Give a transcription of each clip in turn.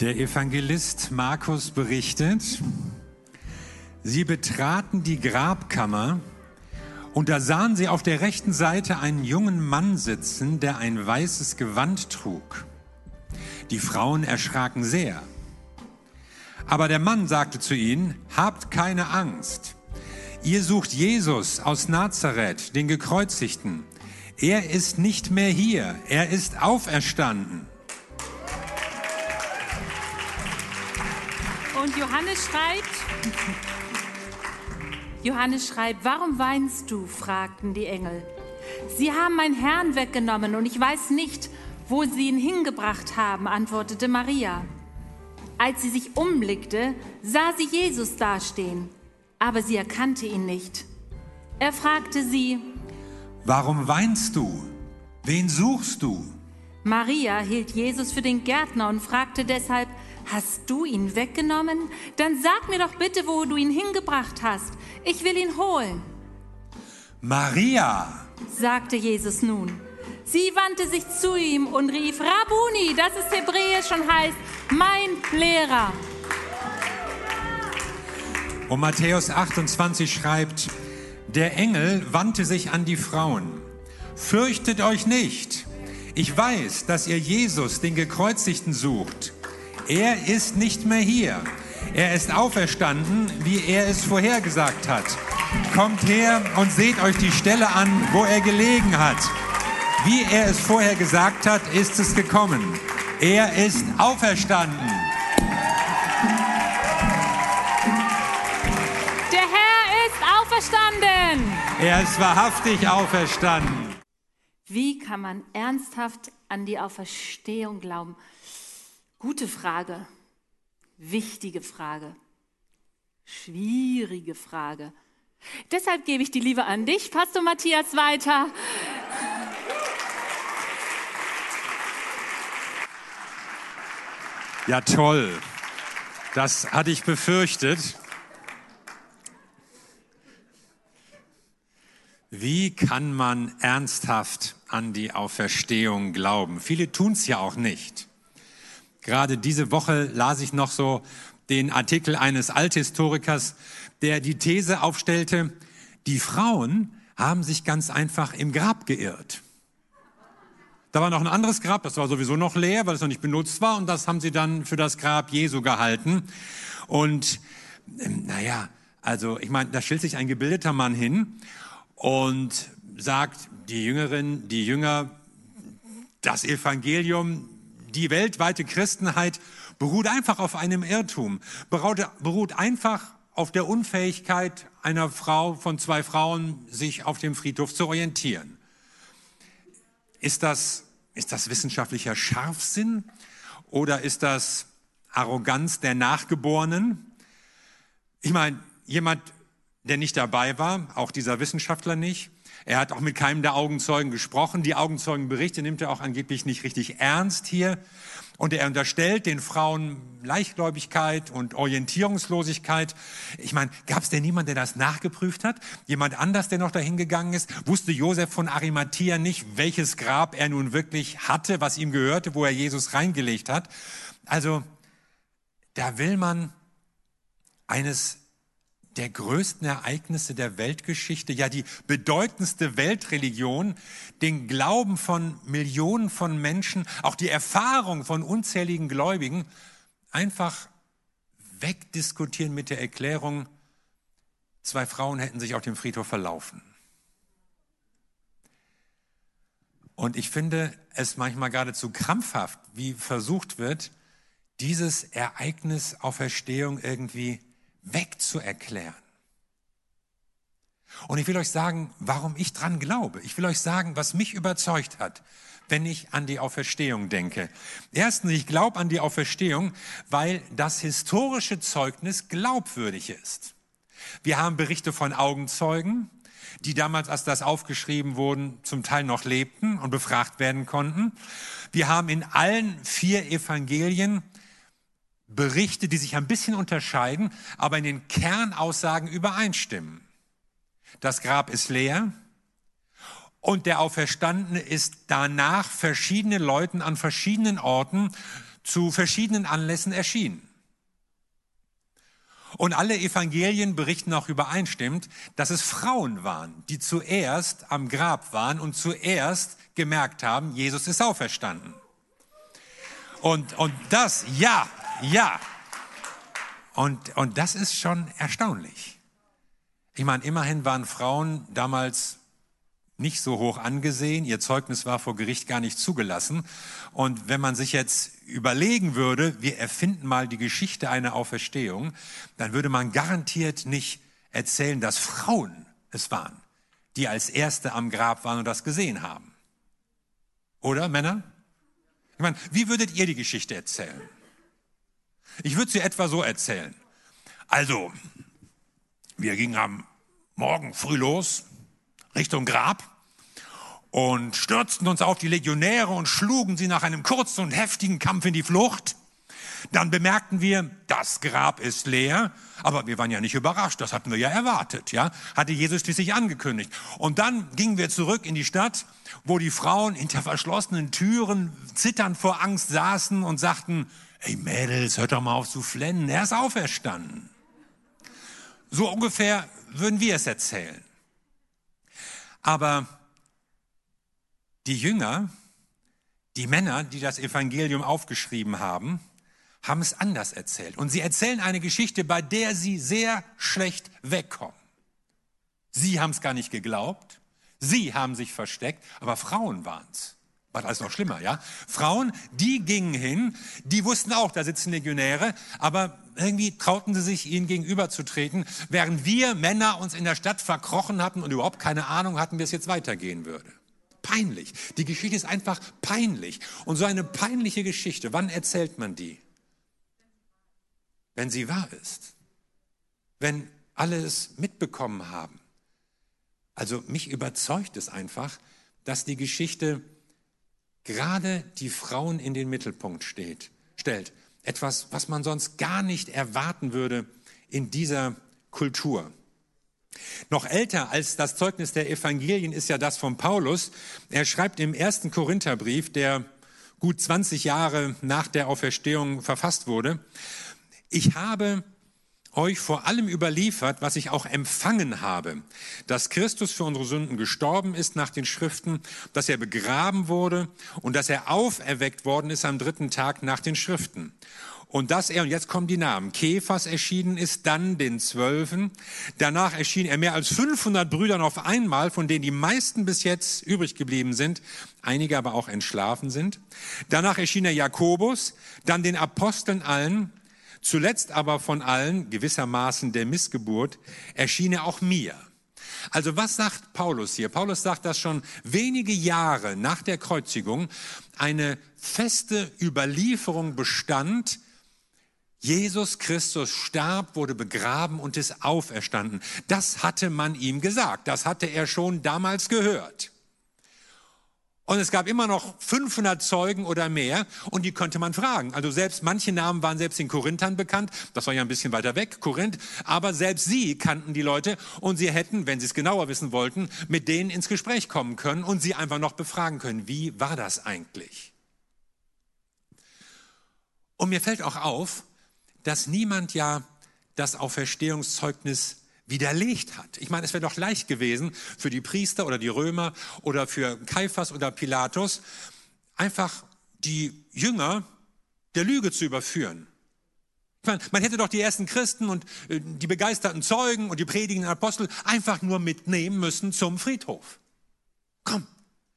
Der Evangelist Markus berichtet, sie betraten die Grabkammer und da sahen sie auf der rechten Seite einen jungen Mann sitzen, der ein weißes Gewand trug. Die Frauen erschraken sehr. Aber der Mann sagte zu ihnen, habt keine Angst. Ihr sucht Jesus aus Nazareth, den Gekreuzigten. Er ist nicht mehr hier, er ist auferstanden. Und Johannes schreibt, Johannes schreibt, warum weinst du? fragten die Engel. Sie haben meinen Herrn weggenommen und ich weiß nicht, wo sie ihn hingebracht haben, antwortete Maria. Als sie sich umblickte, sah sie Jesus dastehen, aber sie erkannte ihn nicht. Er fragte sie, Warum weinst du? Wen suchst du? Maria hielt Jesus für den Gärtner und fragte deshalb, Hast du ihn weggenommen? Dann sag mir doch bitte, wo du ihn hingebracht hast. Ich will ihn holen. Maria, sagte Jesus nun. Sie wandte sich zu ihm und rief, Rabuni, das ist hebräisch und heißt, mein Lehrer. Und Matthäus 28 schreibt, der Engel wandte sich an die Frauen. Fürchtet euch nicht. Ich weiß, dass ihr Jesus, den Gekreuzigten, sucht. Er ist nicht mehr hier. Er ist auferstanden, wie er es vorhergesagt hat. Kommt her und seht euch die Stelle an, wo er gelegen hat. Wie er es vorher gesagt hat, ist es gekommen. Er ist auferstanden. Der Herr ist auferstanden. Er ist wahrhaftig auferstanden. Wie kann man ernsthaft an die Auferstehung glauben? Gute Frage, wichtige Frage, schwierige Frage. Deshalb gebe ich die Liebe an dich, Pastor Matthias, weiter. Ja, toll. Das hatte ich befürchtet. Wie kann man ernsthaft an die Auferstehung glauben? Viele tun es ja auch nicht. Gerade diese Woche las ich noch so den Artikel eines Althistorikers, der die These aufstellte, die Frauen haben sich ganz einfach im Grab geirrt. Da war noch ein anderes Grab, das war sowieso noch leer, weil es noch nicht benutzt war, und das haben sie dann für das Grab Jesu gehalten. Und ähm, naja, also ich meine, da stellt sich ein gebildeter Mann hin und sagt, die Jüngerin, die Jünger, das Evangelium, die weltweite Christenheit beruht einfach auf einem Irrtum, beruht, einfach auf der Unfähigkeit einer Frau von zwei Frauen, sich auf dem Friedhof zu orientieren. Ist das, ist das wissenschaftlicher Scharfsinn oder ist das Arroganz der Nachgeborenen? Ich meine, jemand, der nicht dabei war, auch dieser Wissenschaftler nicht, er hat auch mit keinem der Augenzeugen gesprochen. Die Augenzeugenberichte nimmt er auch angeblich nicht richtig ernst hier. Und er unterstellt den Frauen Leichtgläubigkeit und Orientierungslosigkeit. Ich meine, gab es denn niemand, der das nachgeprüft hat? Jemand anders, der noch dahin gegangen ist? Wusste Josef von Arimathea nicht, welches Grab er nun wirklich hatte, was ihm gehörte, wo er Jesus reingelegt hat? Also, da will man eines der größten Ereignisse der Weltgeschichte, ja die bedeutendste Weltreligion, den Glauben von Millionen von Menschen, auch die Erfahrung von unzähligen Gläubigen, einfach wegdiskutieren mit der Erklärung, zwei Frauen hätten sich auf dem Friedhof verlaufen. Und ich finde es manchmal geradezu krampfhaft, wie versucht wird, dieses Ereignis Auferstehung irgendwie wegzuerklären. Und ich will euch sagen, warum ich dran glaube. Ich will euch sagen, was mich überzeugt hat, wenn ich an die Auferstehung denke. Erstens, ich glaube an die Auferstehung, weil das historische Zeugnis glaubwürdig ist. Wir haben Berichte von Augenzeugen, die damals, als das aufgeschrieben wurden, zum Teil noch lebten und befragt werden konnten. Wir haben in allen vier Evangelien Berichte, die sich ein bisschen unterscheiden, aber in den Kernaussagen übereinstimmen. Das Grab ist leer und der Auferstandene ist danach verschiedene Leuten an verschiedenen Orten zu verschiedenen Anlässen erschien. Und alle Evangelien berichten auch übereinstimmend, dass es Frauen waren, die zuerst am Grab waren und zuerst gemerkt haben, Jesus ist auferstanden. Und, und das, ja, ja. Und, und das ist schon erstaunlich. Ich meine, immerhin waren Frauen damals nicht so hoch angesehen. Ihr Zeugnis war vor Gericht gar nicht zugelassen. Und wenn man sich jetzt überlegen würde, wir erfinden mal die Geschichte einer Auferstehung, dann würde man garantiert nicht erzählen, dass Frauen es waren, die als Erste am Grab waren und das gesehen haben. Oder, Männer? Ich meine, wie würdet ihr die Geschichte erzählen? Ich würde sie etwa so erzählen. Also, wir gingen am Morgen früh los, Richtung Grab und stürzten uns auf die Legionäre und schlugen sie nach einem kurzen und heftigen Kampf in die Flucht. Dann bemerkten wir, das Grab ist leer, aber wir waren ja nicht überrascht, das hatten wir ja erwartet, ja, hatte Jesus schließlich angekündigt. Und dann gingen wir zurück in die Stadt, wo die Frauen hinter verschlossenen Türen zitternd vor Angst saßen und sagten, ey Mädels, hört doch mal auf zu flennen, er ist auferstanden. So ungefähr würden wir es erzählen. Aber die Jünger, die Männer, die das Evangelium aufgeschrieben haben, haben es anders erzählt. Und sie erzählen eine Geschichte, bei der sie sehr schlecht wegkommen. Sie haben es gar nicht geglaubt. Sie haben sich versteckt, aber Frauen waren es. War alles noch schlimmer, ja? Frauen, die gingen hin, die wussten auch, da sitzen Legionäre, aber irgendwie trauten sie sich, ihnen gegenüberzutreten, während wir Männer uns in der Stadt verkrochen hatten und überhaupt keine Ahnung hatten, wie es jetzt weitergehen würde. Peinlich. Die Geschichte ist einfach peinlich. Und so eine peinliche Geschichte, wann erzählt man die? Wenn sie wahr ist. Wenn alle es mitbekommen haben. Also mich überzeugt es einfach, dass die Geschichte gerade die Frauen in den Mittelpunkt steht, stellt. Etwas, was man sonst gar nicht erwarten würde in dieser Kultur. Noch älter als das Zeugnis der Evangelien ist ja das von Paulus. Er schreibt im ersten Korintherbrief, der gut 20 Jahre nach der Auferstehung verfasst wurde, ich habe euch vor allem überliefert, was ich auch empfangen habe, dass Christus für unsere Sünden gestorben ist nach den Schriften, dass er begraben wurde und dass er auferweckt worden ist am dritten Tag nach den Schriften. Und dass er, und jetzt kommen die Namen, Kephas erschienen ist, dann den Zwölfen. Danach erschien er mehr als 500 Brüdern auf einmal, von denen die meisten bis jetzt übrig geblieben sind, einige aber auch entschlafen sind. Danach erschien er Jakobus, dann den Aposteln allen. Zuletzt aber von allen, gewissermaßen der Missgeburt, erschien er auch mir. Also was sagt Paulus hier? Paulus sagt, dass schon wenige Jahre nach der Kreuzigung eine feste Überlieferung bestand, Jesus Christus starb, wurde begraben und ist auferstanden. Das hatte man ihm gesagt. Das hatte er schon damals gehört. Und es gab immer noch 500 Zeugen oder mehr und die konnte man fragen. Also selbst manche Namen waren selbst den Korinthern bekannt. Das war ja ein bisschen weiter weg, Korinth. Aber selbst sie kannten die Leute und sie hätten, wenn sie es genauer wissen wollten, mit denen ins Gespräch kommen können und sie einfach noch befragen können. Wie war das eigentlich? Und mir fällt auch auf, dass niemand ja das Auferstehungszeugnis widerlegt hat. Ich meine, es wäre doch leicht gewesen für die Priester oder die Römer oder für Kaiphas oder Pilatus, einfach die Jünger der Lüge zu überführen. Ich meine, man hätte doch die ersten Christen und äh, die begeisterten Zeugen und die predigenden Apostel einfach nur mitnehmen müssen zum Friedhof. Komm,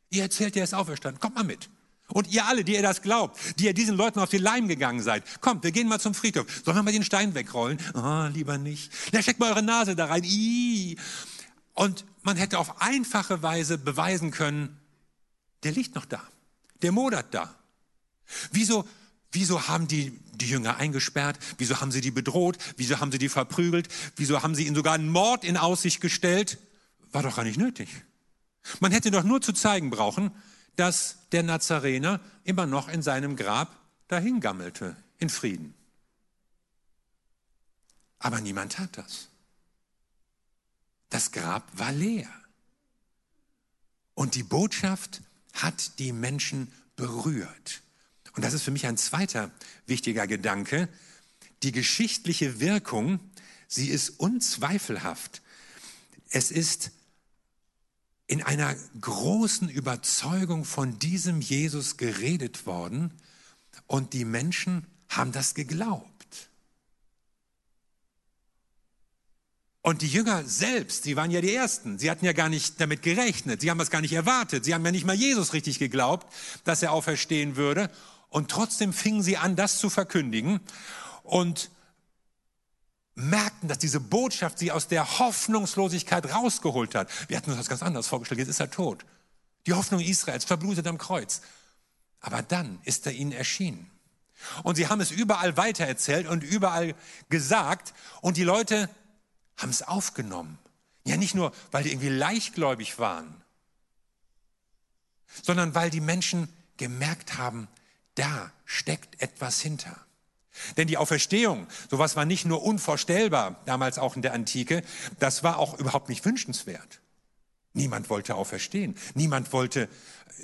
ihr erzählt, er ist auferstanden, kommt mal mit. Und ihr alle, die ihr das glaubt, die ihr diesen Leuten auf die Leim gegangen seid, kommt, wir gehen mal zum Friedhof. Sollen wir mal den Stein wegrollen? Oh, lieber nicht. Na, steckt mal eure Nase da rein. Ii. Und man hätte auf einfache Weise beweisen können, der liegt noch da. Der modert da. Wieso, wieso haben die die Jünger eingesperrt? Wieso haben sie die bedroht? Wieso haben sie die verprügelt? Wieso haben sie ihnen sogar einen Mord in Aussicht gestellt? War doch gar nicht nötig. Man hätte doch nur zu zeigen brauchen, dass der Nazarener immer noch in seinem Grab dahingammelte, in Frieden. Aber niemand tat das. Das Grab war leer. Und die Botschaft hat die Menschen berührt. Und das ist für mich ein zweiter wichtiger Gedanke. Die geschichtliche Wirkung, sie ist unzweifelhaft. Es ist in einer großen Überzeugung von diesem Jesus geredet worden und die Menschen haben das geglaubt. Und die Jünger selbst, sie waren ja die Ersten, sie hatten ja gar nicht damit gerechnet, sie haben das gar nicht erwartet, sie haben ja nicht mal Jesus richtig geglaubt, dass er auferstehen würde. Und trotzdem fingen sie an, das zu verkündigen und merkten, dass diese Botschaft sie aus der Hoffnungslosigkeit rausgeholt hat. Wir hatten uns das ganz anders vorgestellt, jetzt ist er tot. Die Hoffnung Israels verblutet am Kreuz. Aber dann ist er ihnen erschienen. Und sie haben es überall weitererzählt und überall gesagt. Und die Leute haben es aufgenommen. Ja, nicht nur, weil die irgendwie leichtgläubig waren, sondern weil die Menschen gemerkt haben, da steckt etwas hinter. Denn die Auferstehung, sowas war nicht nur unvorstellbar, damals auch in der Antike, das war auch überhaupt nicht wünschenswert. Niemand wollte auferstehen. Niemand wollte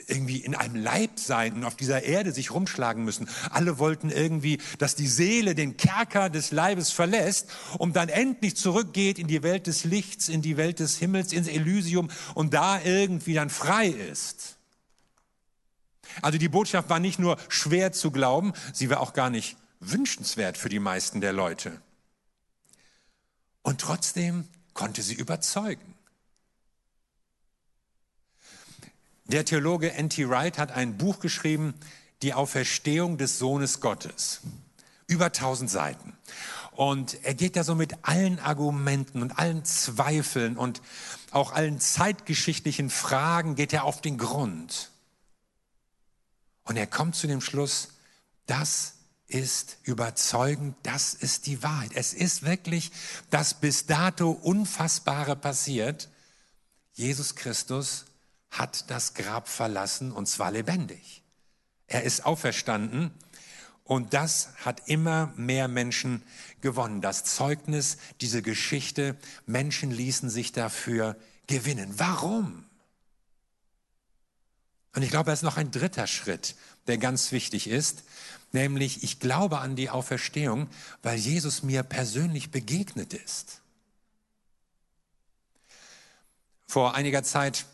irgendwie in einem Leib sein und auf dieser Erde sich rumschlagen müssen. Alle wollten irgendwie, dass die Seele den Kerker des Leibes verlässt und dann endlich zurückgeht in die Welt des Lichts, in die Welt des Himmels, ins Elysium und da irgendwie dann frei ist. Also die Botschaft war nicht nur schwer zu glauben, sie war auch gar nicht wünschenswert für die meisten der Leute. Und trotzdem konnte sie überzeugen. Der Theologe N.T. Wright hat ein Buch geschrieben, Die Auferstehung des Sohnes Gottes. Über tausend Seiten. Und er geht da so mit allen Argumenten und allen Zweifeln und auch allen zeitgeschichtlichen Fragen geht er auf den Grund. Und er kommt zu dem Schluss, das ist überzeugend, das ist die Wahrheit. Es ist wirklich das bis dato Unfassbare passiert. Jesus Christus hat das Grab verlassen und zwar lebendig. Er ist auferstanden und das hat immer mehr Menschen gewonnen. Das Zeugnis, diese Geschichte, Menschen ließen sich dafür gewinnen. Warum? Und ich glaube, es ist noch ein dritter Schritt, der ganz wichtig ist, nämlich ich glaube an die Auferstehung, weil Jesus mir persönlich begegnet ist. Vor einiger Zeit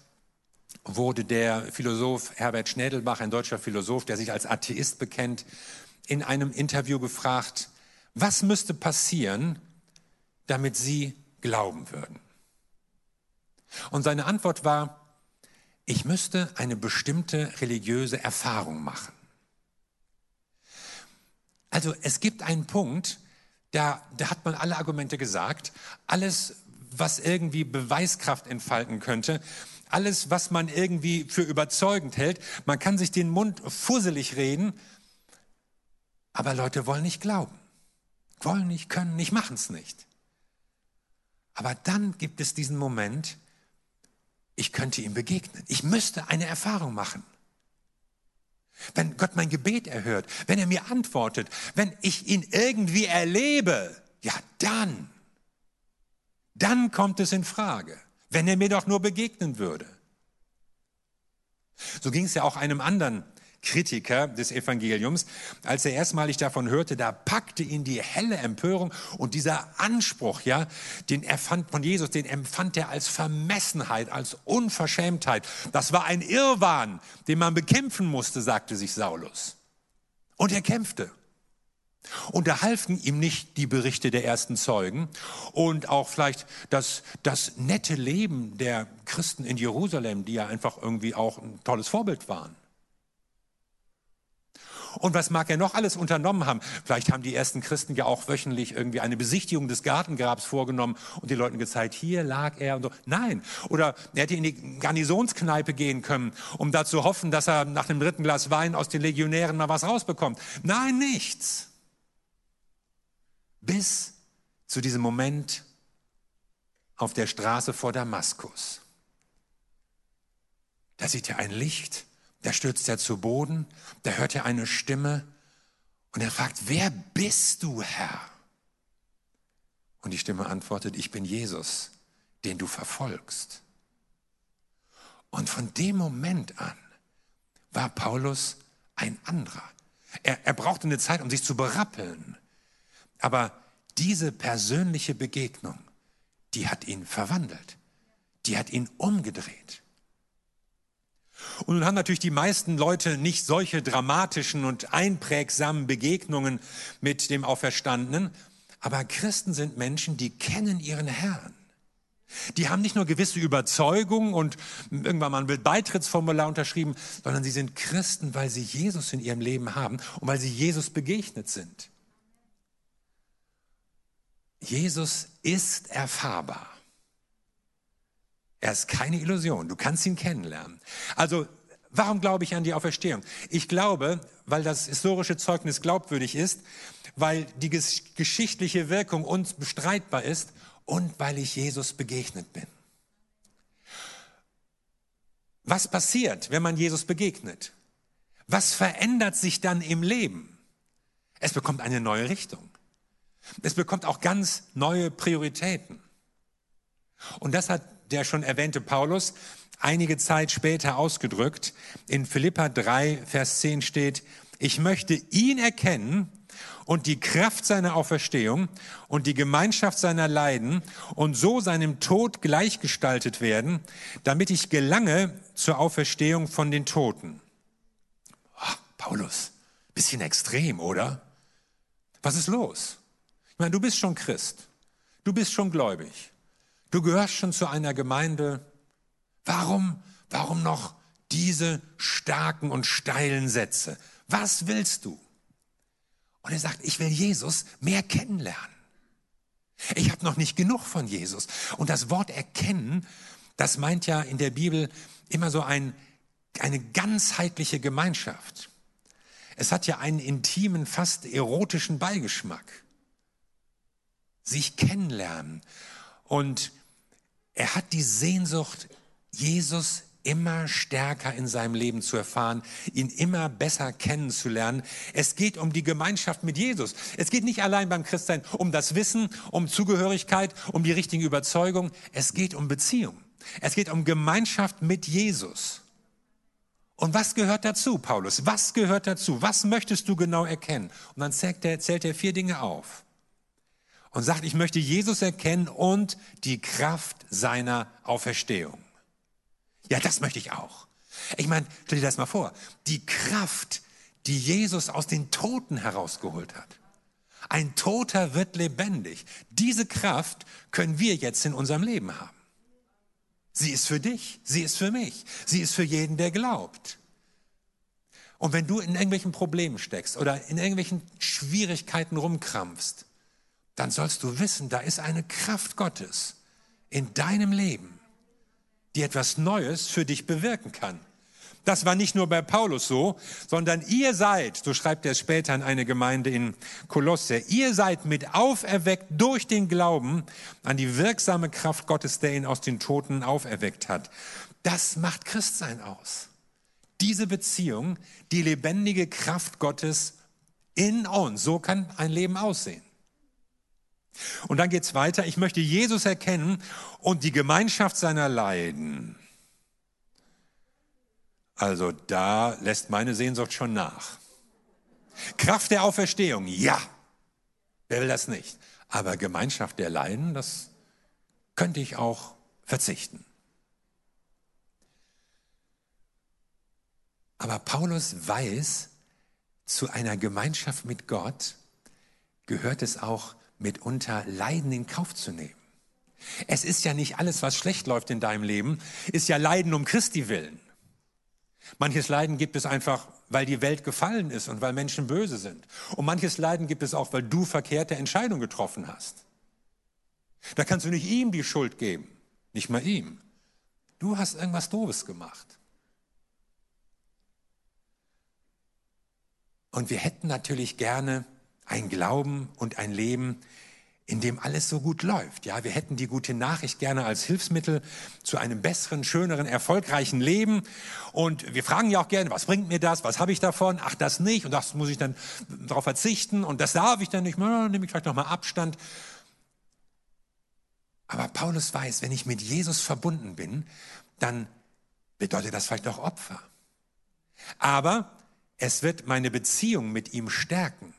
wurde der Philosoph Herbert Schnädelbach, ein deutscher Philosoph, der sich als Atheist bekennt, in einem Interview gefragt, was müsste passieren, damit Sie glauben würden? Und seine Antwort war, ich müsste eine bestimmte religiöse Erfahrung machen. Also es gibt einen Punkt, da, da hat man alle Argumente gesagt, alles, was irgendwie Beweiskraft entfalten könnte, alles, was man irgendwie für überzeugend hält. Man kann sich den Mund fusselig reden, aber Leute wollen nicht glauben. Wollen nicht, können nicht, machen es nicht. Aber dann gibt es diesen Moment, ich könnte ihm begegnen. Ich müsste eine Erfahrung machen. Wenn Gott mein Gebet erhört, wenn er mir antwortet, wenn ich ihn irgendwie erlebe, ja dann, dann kommt es in Frage wenn er mir doch nur begegnen würde. So ging es ja auch einem anderen Kritiker des Evangeliums, als er erstmalig davon hörte, da packte ihn die helle Empörung und dieser Anspruch, ja, den er fand von Jesus, den empfand er als Vermessenheit, als Unverschämtheit. Das war ein Irrwahn, den man bekämpfen musste, sagte sich Saulus. Und er kämpfte. Und da halfen ihm nicht die Berichte der ersten Zeugen und auch vielleicht das, das nette Leben der Christen in Jerusalem, die ja einfach irgendwie auch ein tolles Vorbild waren. Und was mag er noch alles unternommen haben? Vielleicht haben die ersten Christen ja auch wöchentlich irgendwie eine Besichtigung des Gartengrabs vorgenommen und den Leuten gezeigt, hier lag er und so. Nein. Oder er hätte in die Garnisonskneipe gehen können, um da zu hoffen, dass er nach dem dritten Glas Wein aus den Legionären mal was rausbekommt. Nein, nichts. Bis zu diesem Moment auf der Straße vor Damaskus. Da sieht er ein Licht, da stürzt er zu Boden, da hört er eine Stimme und er fragt, wer bist du, Herr? Und die Stimme antwortet, ich bin Jesus, den du verfolgst. Und von dem Moment an war Paulus ein anderer. Er, er brauchte eine Zeit, um sich zu berappeln. Aber diese persönliche Begegnung, die hat ihn verwandelt. Die hat ihn umgedreht. Und nun haben natürlich die meisten Leute nicht solche dramatischen und einprägsamen Begegnungen mit dem Auferstandenen, aber Christen sind Menschen, die kennen ihren Herrn. Die haben nicht nur gewisse Überzeugungen und irgendwann mal ein Beitrittsformular unterschrieben, sondern sie sind Christen, weil sie Jesus in ihrem Leben haben und weil sie Jesus begegnet sind. Jesus ist erfahrbar. Er ist keine Illusion. Du kannst ihn kennenlernen. Also, warum glaube ich an die Auferstehung? Ich glaube, weil das historische Zeugnis glaubwürdig ist, weil die geschichtliche Wirkung uns bestreitbar ist und weil ich Jesus begegnet bin. Was passiert, wenn man Jesus begegnet? Was verändert sich dann im Leben? Es bekommt eine neue Richtung. Es bekommt auch ganz neue Prioritäten. Und das hat der schon erwähnte Paulus einige Zeit später ausgedrückt. In Philippa 3, Vers 10 steht, ich möchte ihn erkennen und die Kraft seiner Auferstehung und die Gemeinschaft seiner Leiden und so seinem Tod gleichgestaltet werden, damit ich gelange zur Auferstehung von den Toten. Oh, Paulus, bisschen extrem, oder? Was ist los? Ich meine, du bist schon Christ. Du bist schon gläubig. Du gehörst schon zu einer Gemeinde. Warum, warum noch diese starken und steilen Sätze? Was willst du? Und er sagt, ich will Jesus mehr kennenlernen. Ich habe noch nicht genug von Jesus. Und das Wort erkennen, das meint ja in der Bibel immer so ein, eine ganzheitliche Gemeinschaft. Es hat ja einen intimen, fast erotischen Beigeschmack. Sich kennenlernen. Und er hat die Sehnsucht, Jesus immer stärker in seinem Leben zu erfahren, ihn immer besser kennenzulernen. Es geht um die Gemeinschaft mit Jesus. Es geht nicht allein beim Christsein um das Wissen, um Zugehörigkeit, um die richtigen Überzeugungen. Es geht um Beziehung. Es geht um Gemeinschaft mit Jesus. Und was gehört dazu, Paulus? Was gehört dazu? Was möchtest du genau erkennen? Und dann zählt er, zählt er vier Dinge auf und sagt, ich möchte Jesus erkennen und die Kraft seiner Auferstehung. Ja, das möchte ich auch. Ich meine, stell dir das mal vor, die Kraft, die Jesus aus den Toten herausgeholt hat. Ein Toter wird lebendig. Diese Kraft können wir jetzt in unserem Leben haben. Sie ist für dich, sie ist für mich, sie ist für jeden, der glaubt. Und wenn du in irgendwelchen Problemen steckst oder in irgendwelchen Schwierigkeiten rumkrampfst, dann sollst du wissen, da ist eine Kraft Gottes in deinem Leben, die etwas Neues für dich bewirken kann. Das war nicht nur bei Paulus so, sondern ihr seid, so schreibt er später an eine Gemeinde in Kolosse, ihr seid mit auferweckt durch den Glauben an die wirksame Kraft Gottes, der ihn aus den Toten auferweckt hat. Das macht Christsein aus. Diese Beziehung, die lebendige Kraft Gottes in uns, so kann ein Leben aussehen. Und dann geht's weiter. Ich möchte Jesus erkennen und die Gemeinschaft seiner Leiden. Also da lässt meine Sehnsucht schon nach. Kraft der Auferstehung, ja. Wer will das nicht? Aber Gemeinschaft der Leiden, das könnte ich auch verzichten. Aber Paulus weiß, zu einer Gemeinschaft mit Gott gehört es auch, mitunter Leiden in Kauf zu nehmen. Es ist ja nicht alles, was schlecht läuft in deinem Leben, ist ja Leiden um Christi willen. Manches Leiden gibt es einfach, weil die Welt gefallen ist und weil Menschen böse sind. Und manches Leiden gibt es auch, weil du verkehrte Entscheidungen getroffen hast. Da kannst du nicht ihm die Schuld geben, nicht mal ihm. Du hast irgendwas Doofes gemacht. Und wir hätten natürlich gerne ein Glauben und ein Leben, in dem alles so gut läuft. Ja, wir hätten die gute Nachricht gerne als Hilfsmittel zu einem besseren, schöneren, erfolgreichen Leben. Und wir fragen ja auch gerne, was bringt mir das? Was habe ich davon? Ach, das nicht. Und das muss ich dann darauf verzichten. Und das darf ich dann nicht. Na, nehme ich vielleicht nochmal Abstand. Aber Paulus weiß, wenn ich mit Jesus verbunden bin, dann bedeutet das vielleicht auch Opfer. Aber es wird meine Beziehung mit ihm stärken.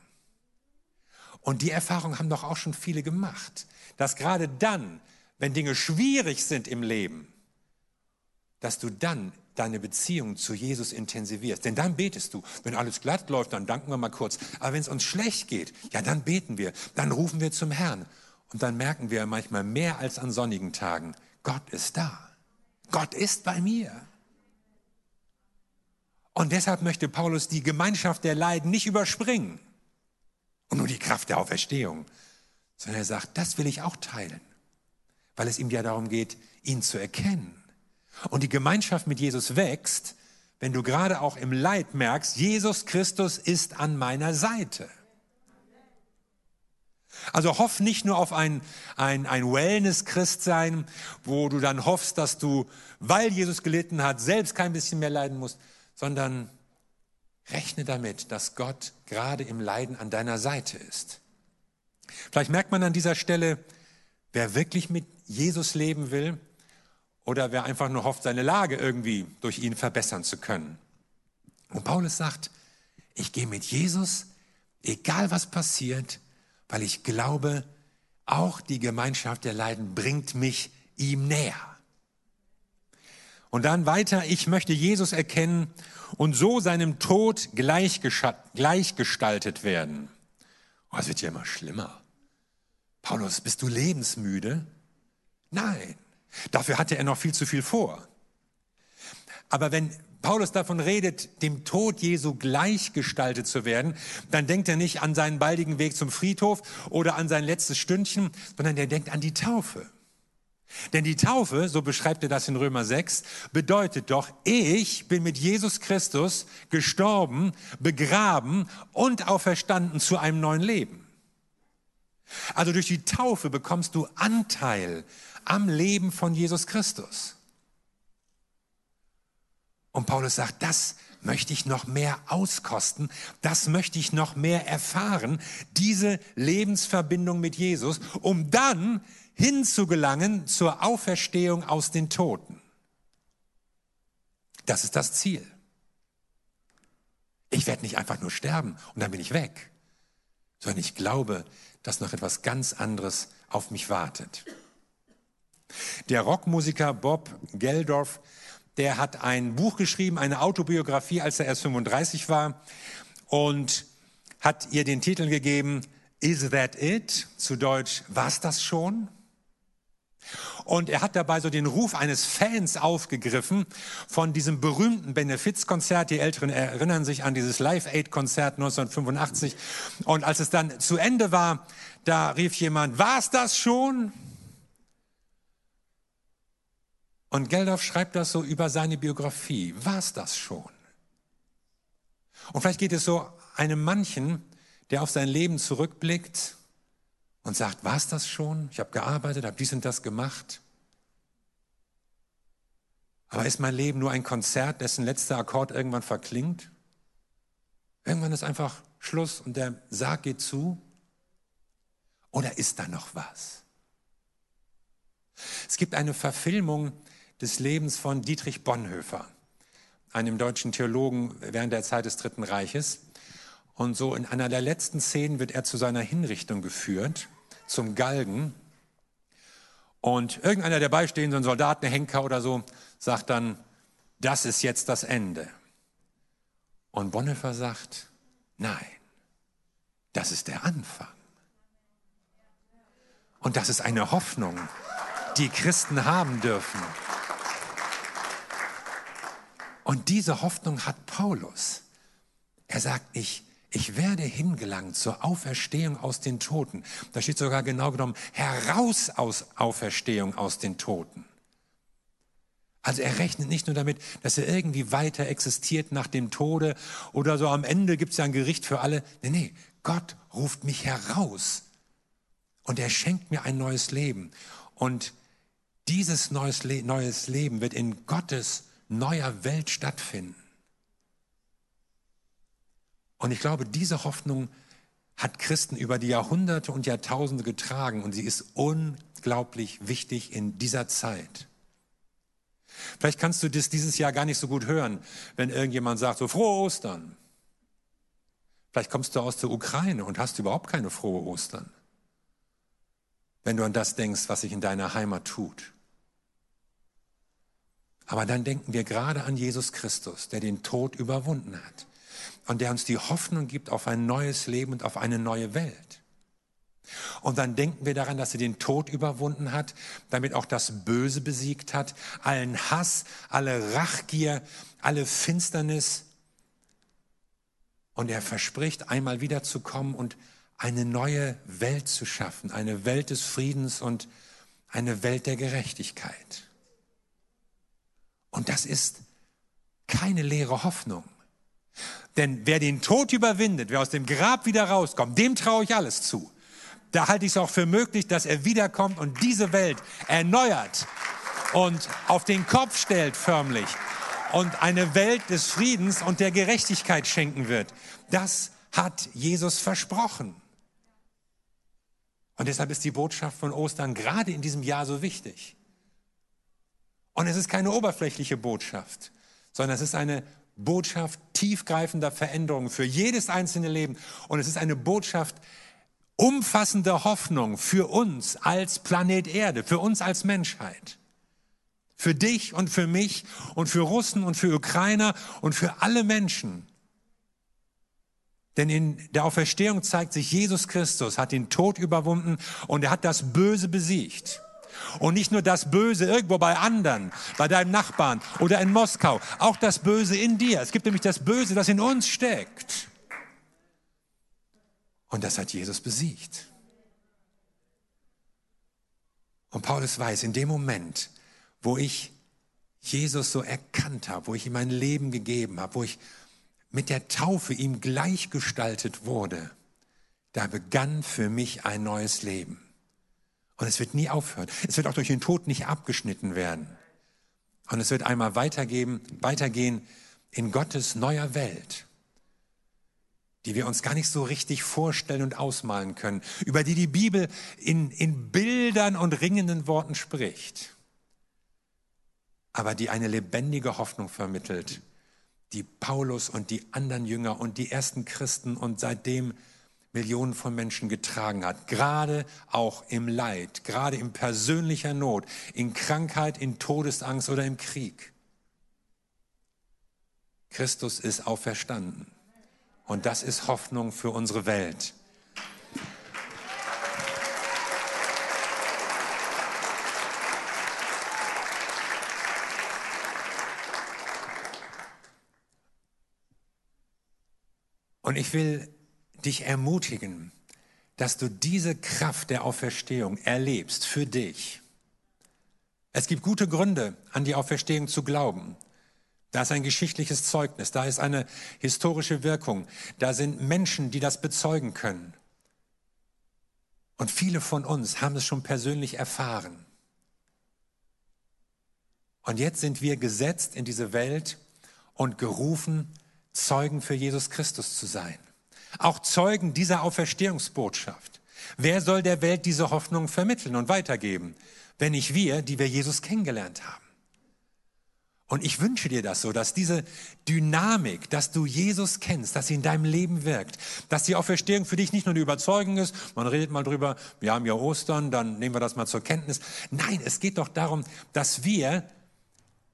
Und die Erfahrung haben doch auch schon viele gemacht, dass gerade dann, wenn Dinge schwierig sind im Leben, dass du dann deine Beziehung zu Jesus intensivierst. Denn dann betest du. Wenn alles glatt läuft, dann danken wir mal kurz. Aber wenn es uns schlecht geht, ja, dann beten wir. Dann rufen wir zum Herrn. Und dann merken wir manchmal mehr als an sonnigen Tagen, Gott ist da. Gott ist bei mir. Und deshalb möchte Paulus die Gemeinschaft der Leiden nicht überspringen und nur die Kraft der Auferstehung, sondern er sagt, das will ich auch teilen, weil es ihm ja darum geht, ihn zu erkennen. Und die Gemeinschaft mit Jesus wächst, wenn du gerade auch im Leid merkst, Jesus Christus ist an meiner Seite. Also hoff nicht nur auf ein, ein, ein Wellness-Christsein, wo du dann hoffst, dass du, weil Jesus gelitten hat, selbst kein bisschen mehr leiden musst, sondern rechne damit, dass Gott gerade im Leiden an deiner Seite ist. Vielleicht merkt man an dieser Stelle, wer wirklich mit Jesus leben will oder wer einfach nur hofft, seine Lage irgendwie durch ihn verbessern zu können. Und Paulus sagt, ich gehe mit Jesus, egal was passiert, weil ich glaube, auch die Gemeinschaft der Leiden bringt mich ihm näher. Und dann weiter, ich möchte Jesus erkennen und so seinem Tod gleichgestaltet werden. Oh, es wird ja immer schlimmer. Paulus, bist du lebensmüde? Nein, dafür hatte er noch viel zu viel vor. Aber wenn Paulus davon redet, dem Tod Jesu gleichgestaltet zu werden, dann denkt er nicht an seinen baldigen Weg zum Friedhof oder an sein letztes Stündchen, sondern er denkt an die Taufe. Denn die Taufe, so beschreibt er das in Römer 6, bedeutet doch, ich bin mit Jesus Christus gestorben, begraben und auferstanden zu einem neuen Leben. Also durch die Taufe bekommst du Anteil am Leben von Jesus Christus. Und Paulus sagt, das möchte ich noch mehr auskosten, das möchte ich noch mehr erfahren, diese Lebensverbindung mit Jesus, um dann hinzugelangen zur Auferstehung aus den Toten. Das ist das Ziel. Ich werde nicht einfach nur sterben und dann bin ich weg, sondern ich glaube, dass noch etwas ganz anderes auf mich wartet. Der Rockmusiker Bob Geldorf der hat ein Buch geschrieben, eine Autobiografie, als er erst 35 war und hat ihr den Titel gegeben, Is That It? Zu Deutsch, war's das schon? Und er hat dabei so den Ruf eines Fans aufgegriffen von diesem berühmten Benefizkonzert. Die Älteren erinnern sich an dieses Live-Aid-Konzert 1985. Und als es dann zu Ende war, da rief jemand, war's das schon? Und Geldorf schreibt das so über seine Biografie. War's das schon? Und vielleicht geht es so einem manchen, der auf sein Leben zurückblickt und sagt, war's das schon? Ich habe gearbeitet, habe dies und das gemacht. Aber ist mein Leben nur ein Konzert, dessen letzter Akkord irgendwann verklingt? Irgendwann ist einfach Schluss und der Sarg geht zu? Oder ist da noch was? Es gibt eine Verfilmung des Lebens von Dietrich Bonhoeffer, einem deutschen Theologen während der Zeit des Dritten Reiches. Und so in einer der letzten Szenen wird er zu seiner Hinrichtung geführt, zum Galgen. Und irgendeiner der beistehenden Soldaten, Henker oder so, sagt dann, das ist jetzt das Ende. Und Bonhoeffer sagt, nein, das ist der Anfang. Und das ist eine Hoffnung, die Christen haben dürfen. Und diese Hoffnung hat Paulus. Er sagt nicht, ich werde hingelangt zur Auferstehung aus den Toten. Da steht sogar genau genommen, heraus aus Auferstehung aus den Toten. Also er rechnet nicht nur damit, dass er irgendwie weiter existiert nach dem Tode oder so am Ende gibt es ja ein Gericht für alle. Nee, nee, Gott ruft mich heraus und er schenkt mir ein neues Leben. Und dieses neues, Le neues Leben wird in Gottes neuer Welt stattfinden. Und ich glaube, diese Hoffnung hat Christen über die Jahrhunderte und Jahrtausende getragen und sie ist unglaublich wichtig in dieser Zeit. Vielleicht kannst du das dieses Jahr gar nicht so gut hören, wenn irgendjemand sagt, so frohe Ostern. Vielleicht kommst du aus der Ukraine und hast überhaupt keine frohe Ostern. Wenn du an das denkst, was sich in deiner Heimat tut. Aber dann denken wir gerade an Jesus Christus, der den Tod überwunden hat und der uns die Hoffnung gibt auf ein neues Leben und auf eine neue Welt. Und dann denken wir daran, dass er den Tod überwunden hat, damit auch das Böse besiegt hat, allen Hass, alle Rachgier, alle Finsternis, und er verspricht, einmal wiederzukommen und eine neue Welt zu schaffen, eine Welt des Friedens und eine Welt der Gerechtigkeit. Und das ist keine leere Hoffnung. Denn wer den Tod überwindet, wer aus dem Grab wieder rauskommt, dem traue ich alles zu. Da halte ich es auch für möglich, dass er wiederkommt und diese Welt erneuert und auf den Kopf stellt förmlich und eine Welt des Friedens und der Gerechtigkeit schenken wird. Das hat Jesus versprochen. Und deshalb ist die Botschaft von Ostern gerade in diesem Jahr so wichtig. Und es ist keine oberflächliche Botschaft, sondern es ist eine Botschaft tiefgreifender Veränderungen für jedes einzelne Leben. Und es ist eine Botschaft umfassender Hoffnung für uns als Planet Erde, für uns als Menschheit. Für dich und für mich und für Russen und für Ukrainer und für alle Menschen. Denn in der Auferstehung zeigt sich, Jesus Christus hat den Tod überwunden und er hat das Böse besiegt. Und nicht nur das Böse irgendwo bei anderen, bei deinem Nachbarn oder in Moskau, auch das Böse in dir. Es gibt nämlich das Böse, das in uns steckt. Und das hat Jesus besiegt. Und Paulus weiß, in dem Moment, wo ich Jesus so erkannt habe, wo ich ihm mein Leben gegeben habe, wo ich mit der Taufe ihm gleichgestaltet wurde, da begann für mich ein neues Leben. Und es wird nie aufhören. Es wird auch durch den Tod nicht abgeschnitten werden. Und es wird einmal weitergeben, weitergehen in Gottes neuer Welt, die wir uns gar nicht so richtig vorstellen und ausmalen können, über die die Bibel in, in Bildern und ringenden Worten spricht aber die eine lebendige Hoffnung vermittelt, die Paulus und die anderen Jünger und die ersten Christen und seitdem Millionen von Menschen getragen hat, gerade auch im Leid, gerade in persönlicher Not, in Krankheit, in Todesangst oder im Krieg. Christus ist auferstanden und das ist Hoffnung für unsere Welt. Und ich will dich ermutigen, dass du diese Kraft der Auferstehung erlebst für dich. Es gibt gute Gründe, an die Auferstehung zu glauben. Da ist ein geschichtliches Zeugnis, da ist eine historische Wirkung, da sind Menschen, die das bezeugen können. Und viele von uns haben es schon persönlich erfahren. Und jetzt sind wir gesetzt in diese Welt und gerufen, Zeugen für Jesus Christus zu sein. Auch Zeugen dieser Auferstehungsbotschaft. Wer soll der Welt diese Hoffnung vermitteln und weitergeben, wenn nicht wir, die wir Jesus kennengelernt haben? Und ich wünsche dir das so, dass diese Dynamik, dass du Jesus kennst, dass sie in deinem Leben wirkt, dass die Auferstehung für dich nicht nur eine Überzeugung ist, man redet mal drüber, wir haben ja Ostern, dann nehmen wir das mal zur Kenntnis. Nein, es geht doch darum, dass wir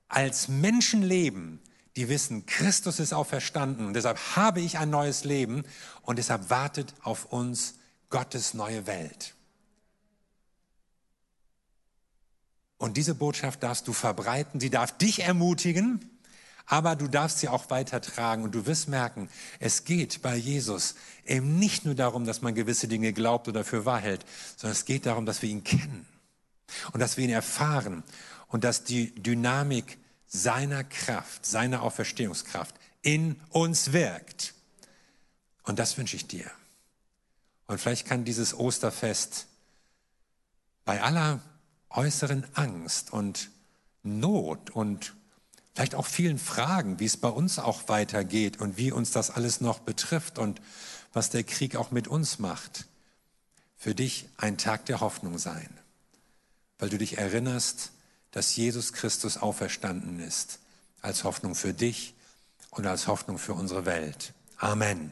als Menschen leben, die wissen, Christus ist auferstanden deshalb habe ich ein neues Leben und deshalb wartet auf uns Gottes neue Welt. Und diese Botschaft darfst du verbreiten, sie darf dich ermutigen, aber du darfst sie auch weitertragen und du wirst merken, es geht bei Jesus eben nicht nur darum, dass man gewisse Dinge glaubt oder für wahr hält, sondern es geht darum, dass wir ihn kennen und dass wir ihn erfahren und dass die Dynamik seiner Kraft, seiner Auferstehungskraft in uns wirkt. Und das wünsche ich dir. Und vielleicht kann dieses Osterfest bei aller äußeren Angst und Not und vielleicht auch vielen Fragen, wie es bei uns auch weitergeht und wie uns das alles noch betrifft und was der Krieg auch mit uns macht, für dich ein Tag der Hoffnung sein, weil du dich erinnerst, dass Jesus Christus auferstanden ist, als Hoffnung für dich und als Hoffnung für unsere Welt. Amen.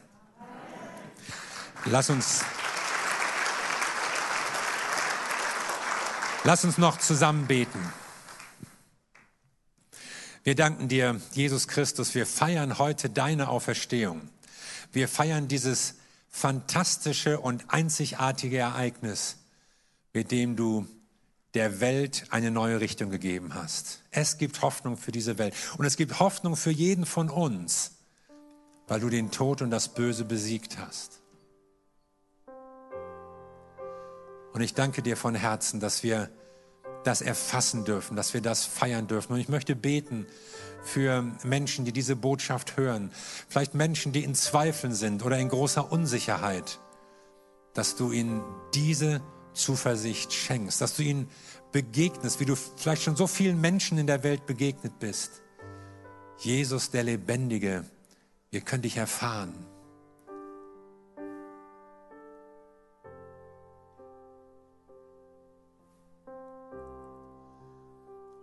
Lass uns, lass uns noch zusammen beten. Wir danken dir, Jesus Christus. Wir feiern heute deine Auferstehung. Wir feiern dieses fantastische und einzigartige Ereignis, mit dem du der Welt eine neue Richtung gegeben hast. Es gibt Hoffnung für diese Welt und es gibt Hoffnung für jeden von uns, weil du den Tod und das Böse besiegt hast. Und ich danke dir von Herzen, dass wir das erfassen dürfen, dass wir das feiern dürfen. Und ich möchte beten für Menschen, die diese Botschaft hören, vielleicht Menschen, die in Zweifeln sind oder in großer Unsicherheit, dass du ihnen diese Zuversicht schenkst, dass du ihnen begegnest, wie du vielleicht schon so vielen Menschen in der Welt begegnet bist. Jesus der Lebendige, wir können dich erfahren.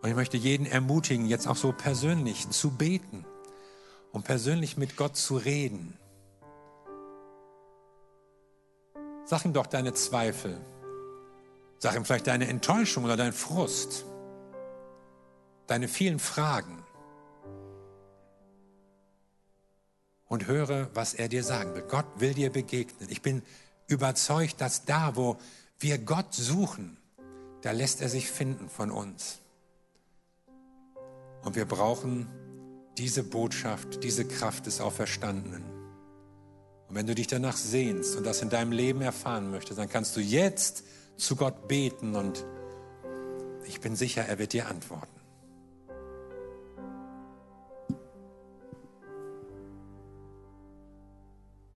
Und ich möchte jeden ermutigen, jetzt auch so persönlich zu beten und persönlich mit Gott zu reden. Sag ihm doch deine Zweifel. Sag ihm vielleicht deine Enttäuschung oder dein Frust. Deine vielen Fragen. Und höre, was er dir sagen will. Gott will dir begegnen. Ich bin überzeugt, dass da, wo wir Gott suchen, da lässt er sich finden von uns. Und wir brauchen diese Botschaft, diese Kraft des Auferstandenen. Und wenn du dich danach sehnst und das in deinem Leben erfahren möchtest, dann kannst du jetzt zu Gott beten und ich bin sicher, er wird dir antworten.